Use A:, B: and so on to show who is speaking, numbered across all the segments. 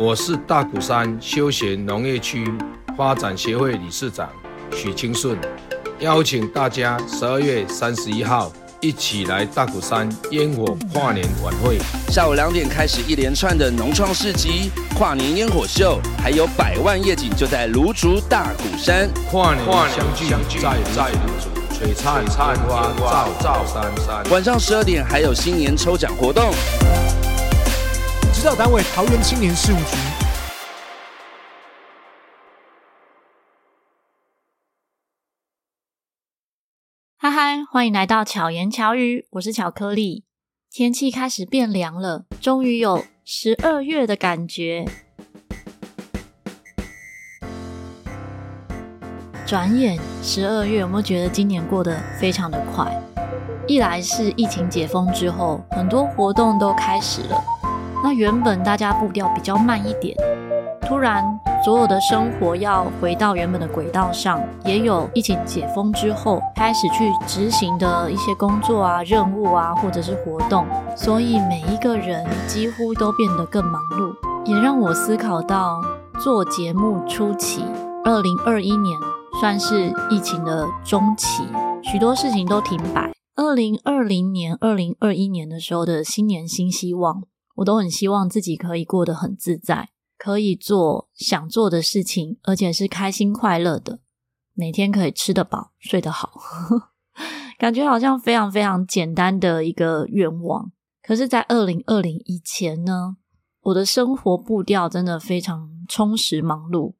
A: 我是大鼓山休闲农业区发展协会理事长许清顺，邀请大家十二月三十一号一起来大鼓山烟火跨年晚会。
B: 下午两点开始一连串的农创市集、跨年烟火秀，还有百万夜景就在芦竹大鼓山。
A: 跨年相聚在在芦竹。璀璨璨花照照山山。
B: 晚上十二点还有新年抽奖活动。
C: 指导单位：桃园青年事务局。
D: 嗨嗨，欢迎来到巧言巧语，我是巧克力。天气开始变凉了，终于有十二月的感觉。转眼十二月，有没有觉得今年过得非常的快？一来是疫情解封之后，很多活动都开始了。那原本大家步调比较慢一点，突然所有的生活要回到原本的轨道上，也有疫情解封之后开始去执行的一些工作啊、任务啊，或者是活动。所以每一个人几乎都变得更忙碌，也让我思考到做节目初期，二零二一年。算是疫情的中期，许多事情都停摆。二零二零年、二零二一年的时候的新年新希望，我都很希望自己可以过得很自在，可以做想做的事情，而且是开心快乐的，每天可以吃得饱、睡得好，感觉好像非常非常简单的一个愿望。可是，在二零二零以前呢，我的生活步调真的非常充实、忙碌。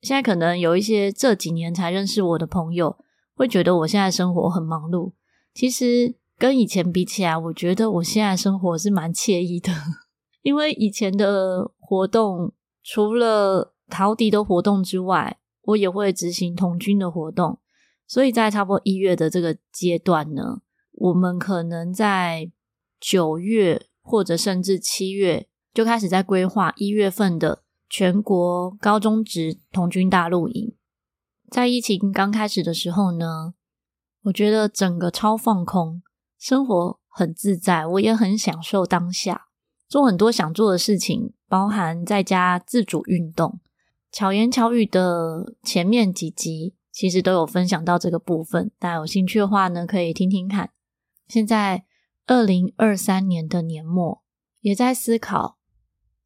D: 现在可能有一些这几年才认识我的朋友，会觉得我现在生活很忙碌。其实跟以前比起来，我觉得我现在生活是蛮惬意的。因为以前的活动，除了陶笛的活动之外，我也会执行童军的活动。所以在差不多一月的这个阶段呢，我们可能在九月或者甚至七月就开始在规划一月份的。全国高中职童军大露营，在疫情刚开始的时候呢，我觉得整个超放空，生活很自在，我也很享受当下，做很多想做的事情，包含在家自主运动。巧言巧语的前面几集其实都有分享到这个部分，大家有兴趣的话呢，可以听听看。现在二零二三年的年末，也在思考。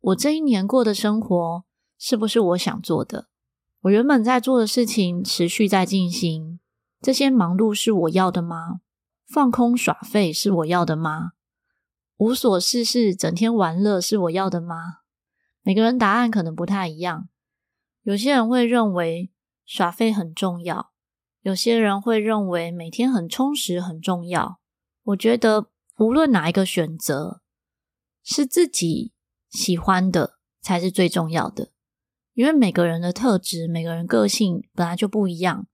D: 我这一年过的生活是不是我想做的？我原本在做的事情持续在进行，这些忙碌是我要的吗？放空耍废是我要的吗？无所事事整天玩乐是我要的吗？每个人答案可能不太一样。有些人会认为耍废很重要，有些人会认为每天很充实很重要。我觉得无论哪一个选择，是自己。喜欢的才是最重要的，因为每个人的特质、每个人个性本来就不一样。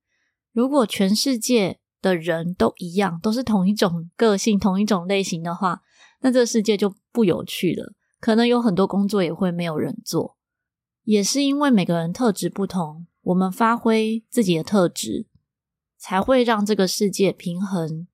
D: 如果全世界的人都一样，都是同一种个性、同一种类型的话，那这个世界就不有趣了。可能有很多工作也会没有人做。也是因为每个人特质不同，我们发挥自己的特质，才会让这个世界平衡，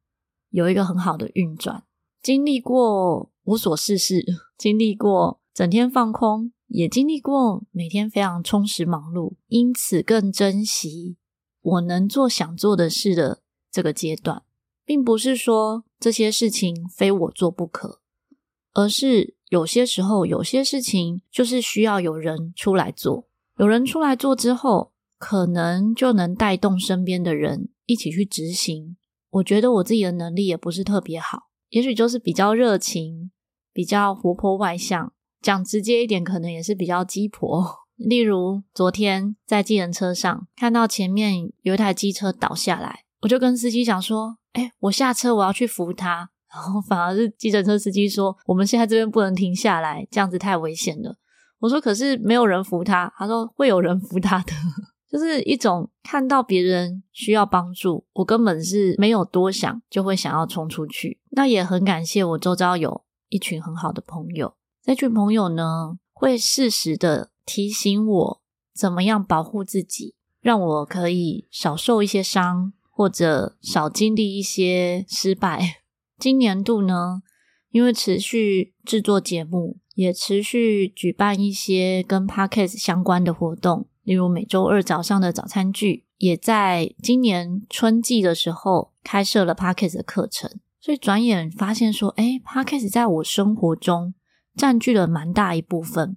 D: 有一个很好的运转。经历过无所事事，经历过。整天放空，也经历过每天非常充实忙碌，因此更珍惜我能做想做的事的这个阶段，并不是说这些事情非我做不可，而是有些时候有些事情就是需要有人出来做，有人出来做之后，可能就能带动身边的人一起去执行。我觉得我自己的能力也不是特别好，也许就是比较热情，比较活泼外向。讲直接一点，可能也是比较鸡婆。例如，昨天在计程车上看到前面有一台机车倒下来，我就跟司机讲说：“哎，我下车，我要去扶他。”然后反而是计程车司机说：“我们现在这边不能停下来，这样子太危险了。”我说：“可是没有人扶他。”他说：“会有人扶他的。”就是一种看到别人需要帮助，我根本是没有多想，就会想要冲出去。那也很感谢我周遭有一群很好的朋友。这群朋友呢，会适时的提醒我怎么样保护自己，让我可以少受一些伤，或者少经历一些失败。今年度呢，因为持续制作节目，也持续举办一些跟 Podcast 相关的活动，例如每周二早上的早餐剧，也在今年春季的时候开设了 Podcast 的课程。所以转眼发现说，哎，Podcast 在我生活中占据了蛮大一部分，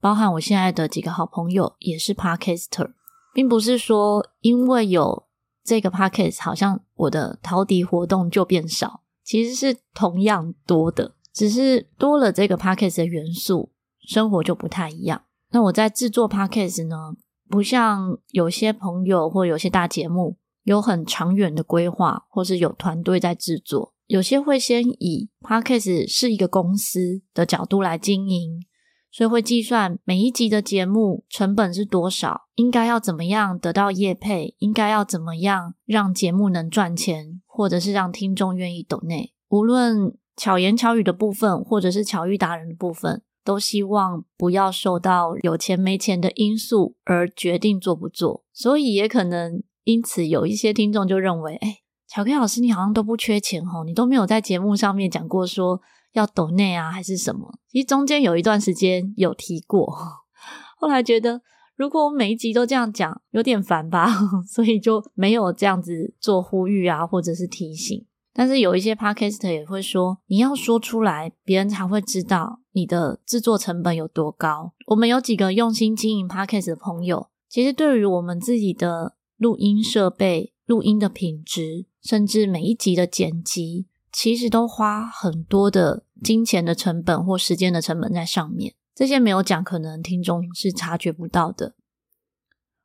D: 包含我现在的几个好朋友也是 Podcaster，并不是说因为有这个 Podcast，好像我的陶笛活动就变少，其实是同样多的，只是多了这个 Podcast 的元素，生活就不太一样。那我在制作 Podcast 呢，不像有些朋友或有些大节目有很长远的规划，或是有团队在制作。有些会先以 Podcast 是一个公司的角度来经营，所以会计算每一集的节目成本是多少，应该要怎么样得到业配，应该要怎么样让节目能赚钱，或者是让听众愿意抖内。无论巧言巧语的部分，或者是巧遇达人的部分，都希望不要受到有钱没钱的因素而决定做不做。所以也可能因此有一些听众就认为，哎。巧 K 老师，你好像都不缺钱哦，你都没有在节目上面讲过说要抖内啊，还是什么？其实中间有一段时间有提过，后来觉得如果我每一集都这样讲，有点烦吧，所以就没有这样子做呼吁啊，或者是提醒。但是有一些 Podcaster 也会说，你要说出来，别人才会知道你的制作成本有多高。我们有几个用心经营 Podcast 的朋友，其实对于我们自己的录音设备、录音的品质。甚至每一集的剪辑，其实都花很多的金钱的成本或时间的成本在上面。这些没有讲，可能听众是察觉不到的。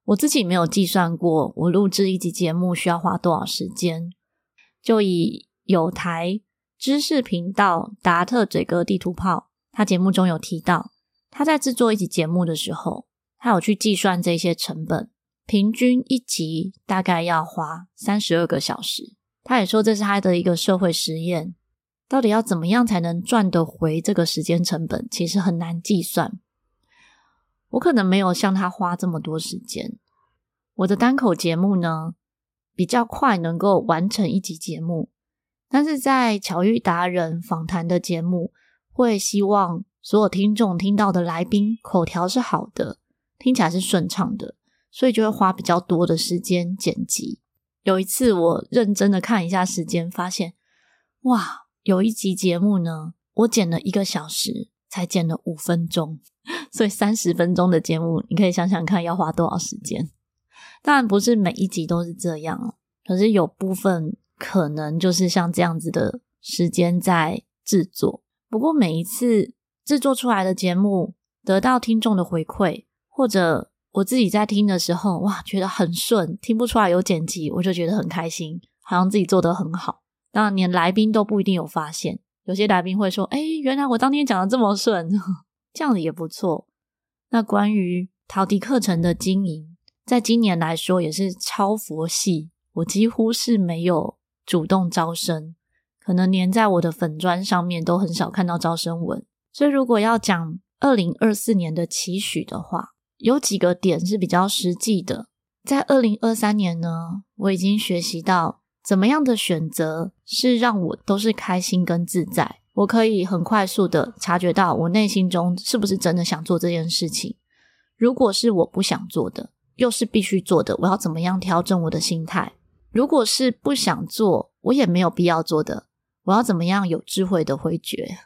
D: 我自己没有计算过，我录制一集节目需要花多少时间。就以有台知识频道达特嘴哥地图炮，他节目中有提到，他在制作一集节目的时候，他有去计算这些成本。平均一集大概要花三十二个小时。他也说这是他的一个社会实验，到底要怎么样才能赚得回这个时间成本，其实很难计算。我可能没有像他花这么多时间。我的单口节目呢，比较快能够完成一集节目，但是在巧遇达人访谈的节目，会希望所有听众听到的来宾口条是好的，听起来是顺畅的。所以就会花比较多的时间剪辑。有一次我认真的看一下时间，发现哇，有一集节目呢，我剪了一个小时才剪了五分钟，所以三十分钟的节目，你可以想想看要花多少时间。当然不是每一集都是这样，可是有部分可能就是像这样子的时间在制作。不过每一次制作出来的节目得到听众的回馈，或者我自己在听的时候，哇，觉得很顺，听不出来有剪辑，我就觉得很开心，好像自己做得很好。当然，连来宾都不一定有发现，有些来宾会说：“哎，原来我当天讲的这么顺，这样子也不错。”那关于陶笛课程的经营，在今年来说也是超佛系，我几乎是没有主动招生，可能连在我的粉砖上面都很少看到招生文。所以，如果要讲二零二四年的期许的话，有几个点是比较实际的。在二零二三年呢，我已经学习到怎么样的选择是让我都是开心跟自在。我可以很快速的察觉到我内心中是不是真的想做这件事情。如果是我不想做的，又是必须做的，我要怎么样调整我的心态？如果是不想做，我也没有必要做的，我要怎么样有智慧的回绝？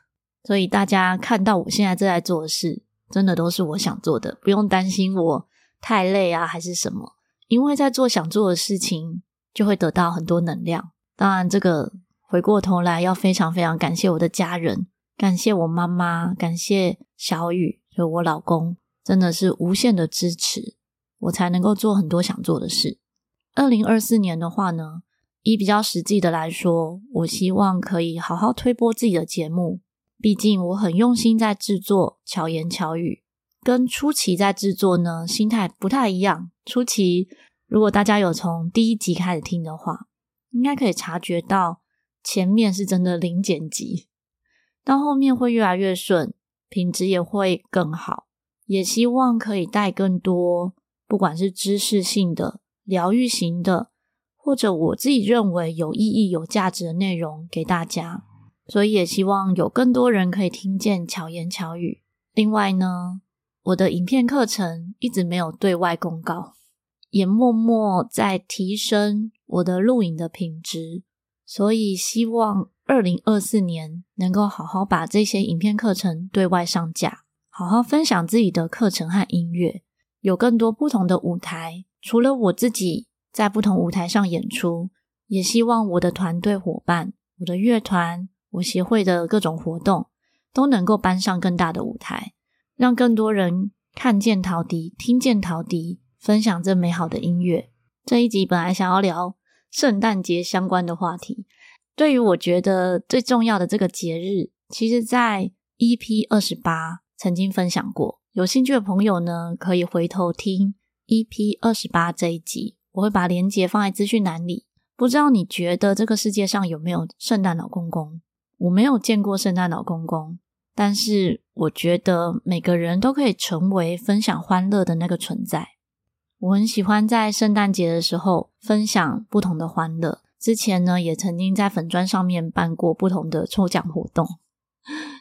D: 所以大家看到我现在正在做的事。真的都是我想做的，不用担心我太累啊，还是什么？因为在做想做的事情，就会得到很多能量。当然，这个回过头来要非常非常感谢我的家人，感谢我妈妈，感谢小雨，就我老公，真的是无限的支持，我才能够做很多想做的事。二零二四年的话呢，以比较实际的来说，我希望可以好好推播自己的节目。毕竟我很用心在制作巧言巧语，跟初期在制作呢，心态不太一样。初期如果大家有从第一集开始听的话，应该可以察觉到前面是真的零剪辑，到后面会越来越顺，品质也会更好。也希望可以带更多，不管是知识性的、疗愈型的，或者我自己认为有意义、有价值的内容给大家。所以也希望有更多人可以听见巧言巧语。另外呢，我的影片课程一直没有对外公告，也默默在提升我的录影的品质，所以希望二零二四年能够好好把这些影片课程对外上架，好好分享自己的课程和音乐，有更多不同的舞台。除了我自己在不同舞台上演出，也希望我的团队伙伴、我的乐团、我协会的各种活动都能够搬上更大的舞台，让更多人看见陶笛、听见陶笛，分享这美好的音乐。这一集本来想要聊圣诞节相关的话题，对于我觉得最重要的这个节日，其实在 EP 二十八曾经分享过。有兴趣的朋友呢，可以回头听 EP 二十八这一集，我会把链接放在资讯栏里。不知道你觉得这个世界上有没有圣诞老公公？我没有见过圣诞老公公，但是我觉得每个人都可以成为分享欢乐的那个存在。我很喜欢在圣诞节的时候分享不同的欢乐。之前呢，也曾经在粉砖上面办过不同的抽奖活动，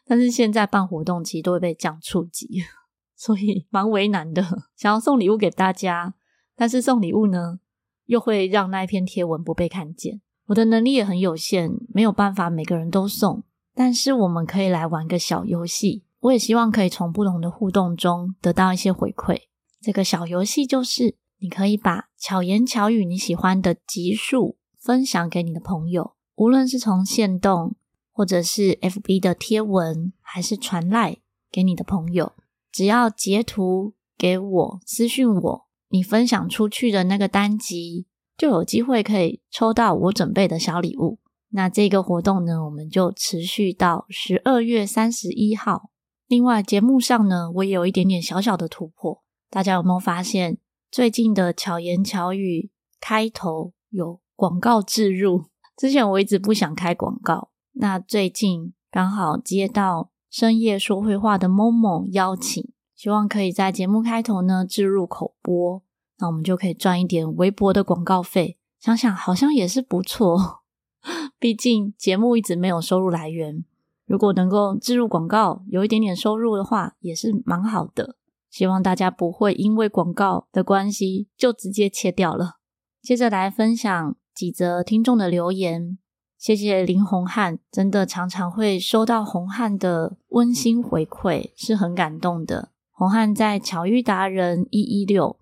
D: 但是现在办活动其实都会被降触及，所以蛮为难的。想要送礼物给大家，但是送礼物呢，又会让那一篇贴文不被看见。我的能力也很有限，没有办法每个人都送。但是我们可以来玩个小游戏。我也希望可以从不同的互动中得到一些回馈。这个小游戏就是，你可以把巧言巧语你喜欢的集数分享给你的朋友，无论是从限动，或者是 FB 的贴文，还是传赖给你的朋友，只要截图给我，私讯我。你分享出去的那个单集，就有机会可以抽到我准备的小礼物。那这个活动呢，我们就持续到十二月三十一号。另外，节目上呢，我也有一点点小小的突破。大家有没有发现，最近的巧言巧语开头有广告置入？之前我一直不想开广告，那最近刚好接到深夜说会话的 Momo 邀请。希望可以在节目开头呢置入口播，那我们就可以赚一点微薄的广告费。想想好像也是不错，毕竟节目一直没有收入来源，如果能够置入广告，有一点点收入的话，也是蛮好的。希望大家不会因为广告的关系就直接切掉了。接着来分享几则听众的留言，谢谢林红汉，真的常常会收到红汉的温馨回馈，是很感动的。红汉在巧遇达人一一六，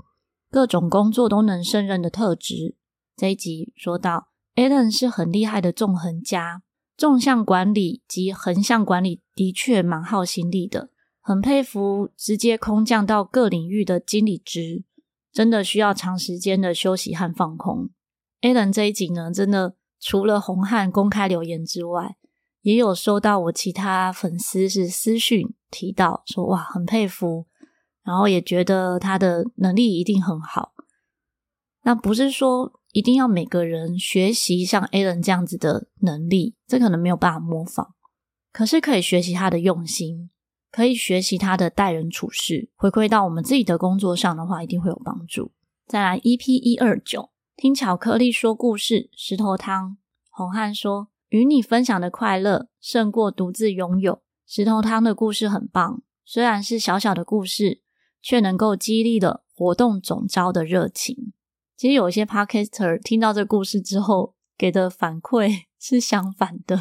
D: 各种工作都能胜任的特质。这一集说到，Allen 是很厉害的纵横家，纵向管理及横向管理的确蛮耗心力的，很佩服直接空降到各领域的经理职，真的需要长时间的休息和放空。Allen 这一集呢，真的除了红汉公开留言之外，也有收到我其他粉丝是私讯提到说，哇，很佩服，然后也觉得他的能力一定很好。那不是说一定要每个人学习像 Alan 这样子的能力，这可能没有办法模仿，可是可以学习他的用心，可以学习他的待人处事，回馈到我们自己的工作上的话，一定会有帮助。再来 EP 一二九，听巧克力说故事，石头汤，红汉说。与你分享的快乐胜过独自拥有。石头汤的故事很棒，虽然是小小的故事，却能够激励了活动总招的热情。其实有一些 Podcaster 听到这故事之后，给的反馈 是相反的。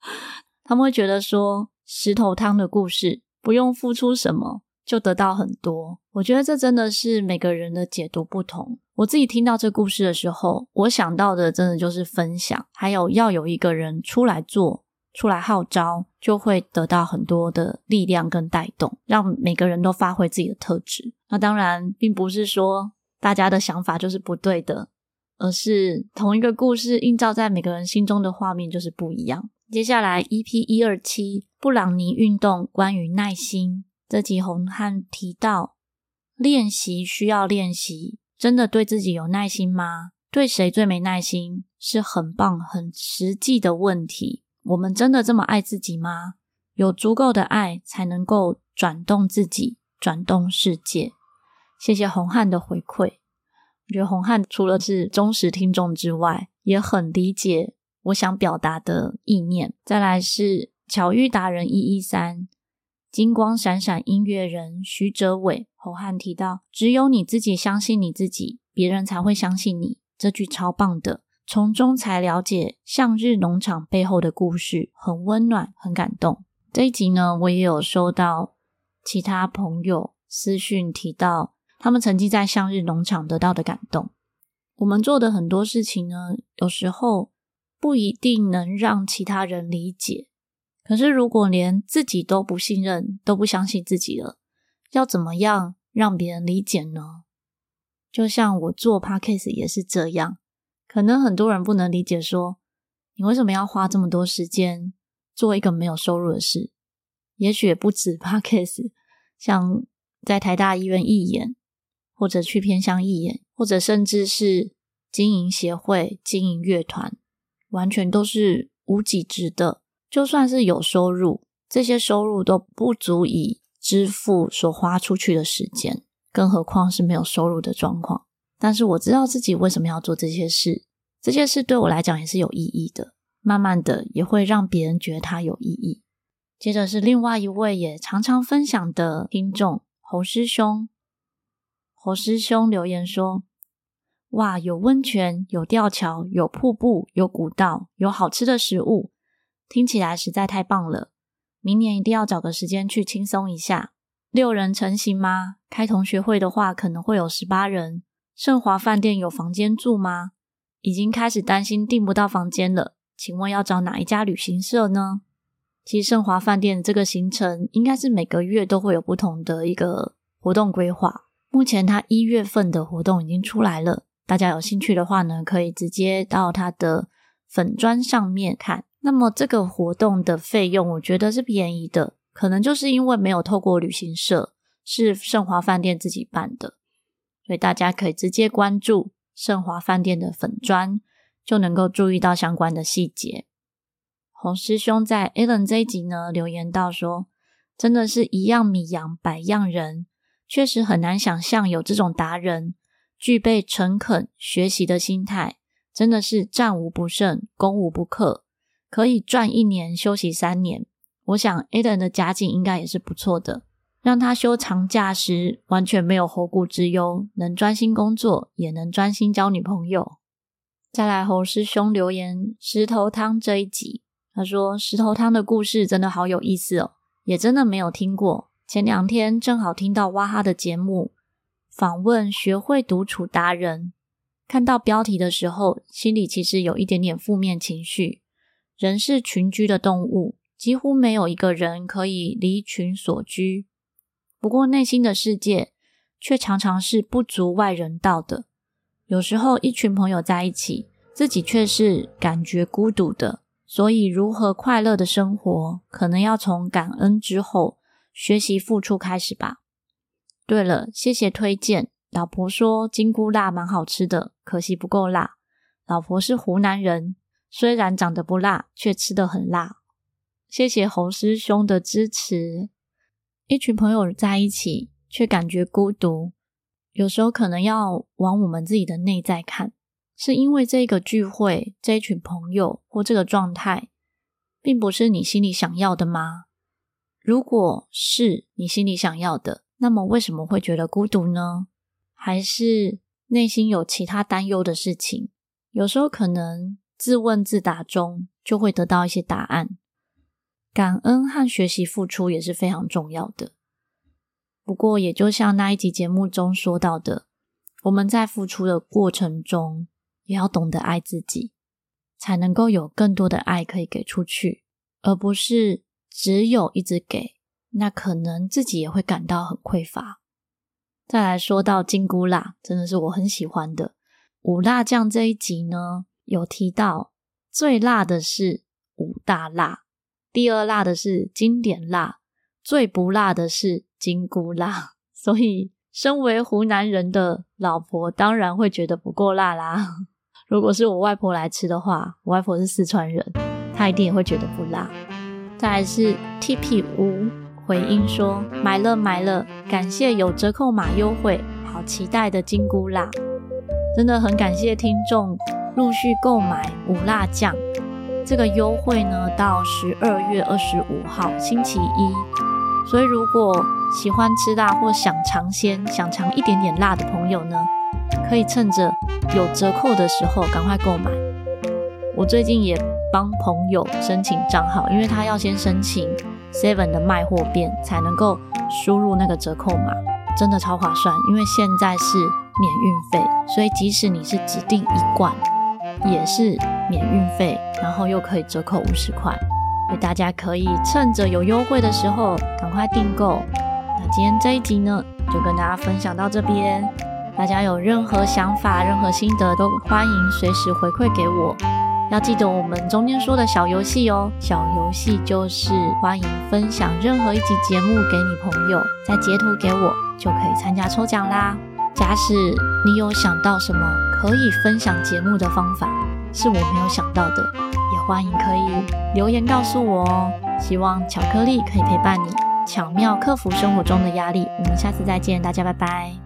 D: 他们会觉得说，石头汤的故事不用付出什么就得到很多。我觉得这真的是每个人的解读不同。我自己听到这故事的时候，我想到的真的就是分享，还有要有一个人出来做，出来号召，就会得到很多的力量跟带动，让每个人都发挥自己的特质。那当然，并不是说大家的想法就是不对的，而是同一个故事映照在每个人心中的画面就是不一样。接下来，EP 一二七布朗尼运动关于耐心，这集红汉提到练习需要练习。真的对自己有耐心吗？对谁最没耐心？是很棒、很实际的问题。我们真的这么爱自己吗？有足够的爱，才能够转动自己，转动世界。谢谢红汉的回馈。我觉得红汉除了是忠实听众之外，也很理解我想表达的意念。再来是巧遇达人一一三，金光闪闪音乐人徐哲伟红汉提到：只有你自己相信你自己，别人才会相信你。这句超棒的，从中才了解向日农场背后的故事，很温暖，很感动。这一集呢，我也有收到其他朋友私讯提到，他们曾经在向日农场得到的感动。我们做的很多事情呢，有时候不一定能让其他人理解。可是如果连自己都不信任、都不相信自己了，要怎么样让别人理解呢？就像我做 Podcast 也是这样，可能很多人不能理解说，你为什么要花这么多时间做一个没有收入的事？也许也不止 p o c a s t 像在台大医院义演，或者去偏乡义演。或者甚至是经营协会、经营乐团，完全都是无给职的。就算是有收入，这些收入都不足以支付所花出去的时间，更何况是没有收入的状况。但是我知道自己为什么要做这些事，这些事对我来讲也是有意义的。慢慢的，也会让别人觉得它有意义。接着是另外一位也常常分享的听众侯师兄。侯师兄留言说：“哇，有温泉，有吊桥，有瀑布，有古道，有好吃的食物，听起来实在太棒了！明年一定要找个时间去轻松一下。六人成行吗？开同学会的话，可能会有十八人。盛华饭店有房间住吗？已经开始担心订不到房间了。请问要找哪一家旅行社呢？其实盛华饭店这个行程，应该是每个月都会有不同的一个活动规划。”目前他一月份的活动已经出来了，大家有兴趣的话呢，可以直接到他的粉砖上面看。那么这个活动的费用，我觉得是便宜的，可能就是因为没有透过旅行社，是盛华饭店自己办的，所以大家可以直接关注盛华饭店的粉砖，就能够注意到相关的细节。洪师兄在 Alan 这一集呢留言到说，真的是一样米养百样人。确实很难想象有这种达人，具备诚恳学习的心态，真的是战无不胜，攻无不克，可以赚一年休息三年。我想 Aden 的家境应该也是不错的，让他休长假时完全没有后顾之忧，能专心工作，也能专心交女朋友。再来侯师兄留言石头汤这一集，他说石头汤的故事真的好有意思哦，也真的没有听过。前两天正好听到哇哈的节目，访问学会独处达人。看到标题的时候，心里其实有一点点负面情绪。人是群居的动物，几乎没有一个人可以离群所居。不过内心的世界却常常是不足外人道的。有时候一群朋友在一起，自己却是感觉孤独的。所以，如何快乐的生活，可能要从感恩之后。学习付出开始吧。对了，谢谢推荐。老婆说金菇辣蛮好吃的，可惜不够辣。老婆是湖南人，虽然长得不辣，却吃得很辣。谢谢侯师兄的支持。一群朋友在一起，却感觉孤独，有时候可能要往我们自己的内在看，是因为这个聚会、这一群朋友或这个状态，并不是你心里想要的吗？如果是你心里想要的，那么为什么会觉得孤独呢？还是内心有其他担忧的事情？有时候可能自问自答中就会得到一些答案。感恩和学习付出也是非常重要的。不过，也就像那一集节目中说到的，我们在付出的过程中，也要懂得爱自己，才能够有更多的爱可以给出去，而不是。只有一直给，那可能自己也会感到很匮乏。再来说到金菇辣，真的是我很喜欢的。五辣酱这一集呢，有提到最辣的是五大辣，第二辣的是经典辣，最不辣的是金菇辣。所以，身为湖南人的老婆当然会觉得不够辣啦。如果是我外婆来吃的话，我外婆是四川人，她一定也会觉得不辣。再来是 TP 吴回应说买了买了，感谢有折扣码优惠，好期待的金菇辣，真的很感谢听众陆续购买五辣酱，这个优惠呢，到十二月二十五号星期一。所以如果喜欢吃辣或想尝鲜、想尝一点点辣的朋友呢，可以趁着有折扣的时候赶快购买。我最近也帮朋友申请账号，因为他要先申请 Seven 的卖货店才能够输入那个折扣码，真的超划算。因为现在是免运费，所以即使你是指定一罐，也是免运费，然后又可以折扣五十块。所以大家可以趁着有优惠的时候赶快订购。那今天这一集呢，就跟大家分享到这边。大家有任何想法、任何心得，都欢迎随时回馈给我。要记得我们中间说的小游戏哦，小游戏就是欢迎分享任何一集节目给你朋友，再截图给我，就可以参加抽奖啦。假使你有想到什么可以分享节目的方法，是我没有想到的，也欢迎可以留言告诉我哦。希望巧克力可以陪伴你，巧妙克服生活中的压力。我们下次再见，大家拜拜。